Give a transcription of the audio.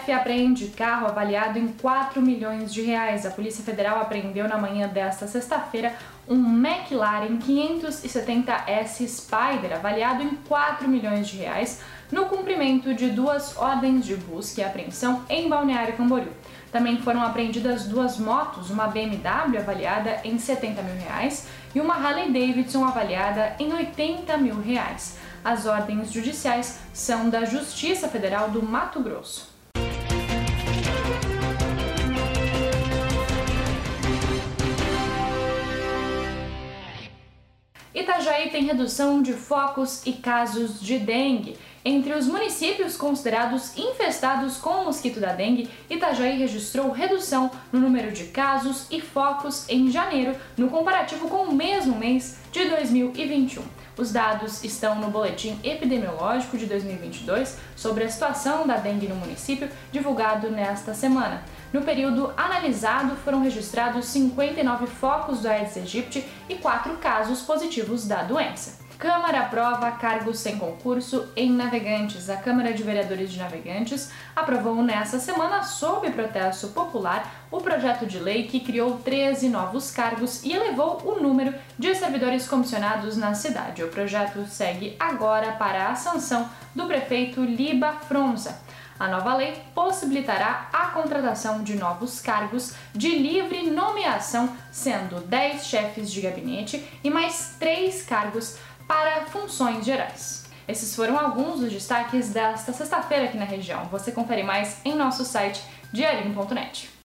PF apreende carro avaliado em 4 milhões de reais. A Polícia Federal apreendeu na manhã desta sexta-feira um McLaren 570S Spider avaliado em 4 milhões de reais no cumprimento de duas ordens de busca e apreensão em Balneário Camboriú. Também foram apreendidas duas motos, uma BMW avaliada em 70 mil reais e uma Harley Davidson avaliada em 80 mil reais. As ordens judiciais são da Justiça Federal do Mato Grosso. Itajaí tem redução de focos e casos de dengue. Entre os municípios considerados infestados com o mosquito da dengue, Itajaí registrou redução no número de casos e focos em janeiro, no comparativo com o mesmo mês de 2021. Os dados estão no Boletim Epidemiológico de 2022 sobre a situação da dengue no município, divulgado nesta semana. No período analisado, foram registrados 59 focos do Aedes aegypti e 4 casos positivos da doença. Câmara aprova cargos sem concurso em Navegantes. A Câmara de Vereadores de Navegantes aprovou nesta semana, sob protesto popular, o projeto de lei que criou 13 novos cargos e elevou o número de servidores comissionados na cidade. O projeto segue agora para a sanção do prefeito Liba Fronza. A nova lei possibilitará a contratação de novos cargos de livre nomeação, sendo 10 chefes de gabinete e mais 3 cargos para funções gerais. Esses foram alguns dos destaques desta sexta-feira aqui na região. Você confere mais em nosso site diarinho.net.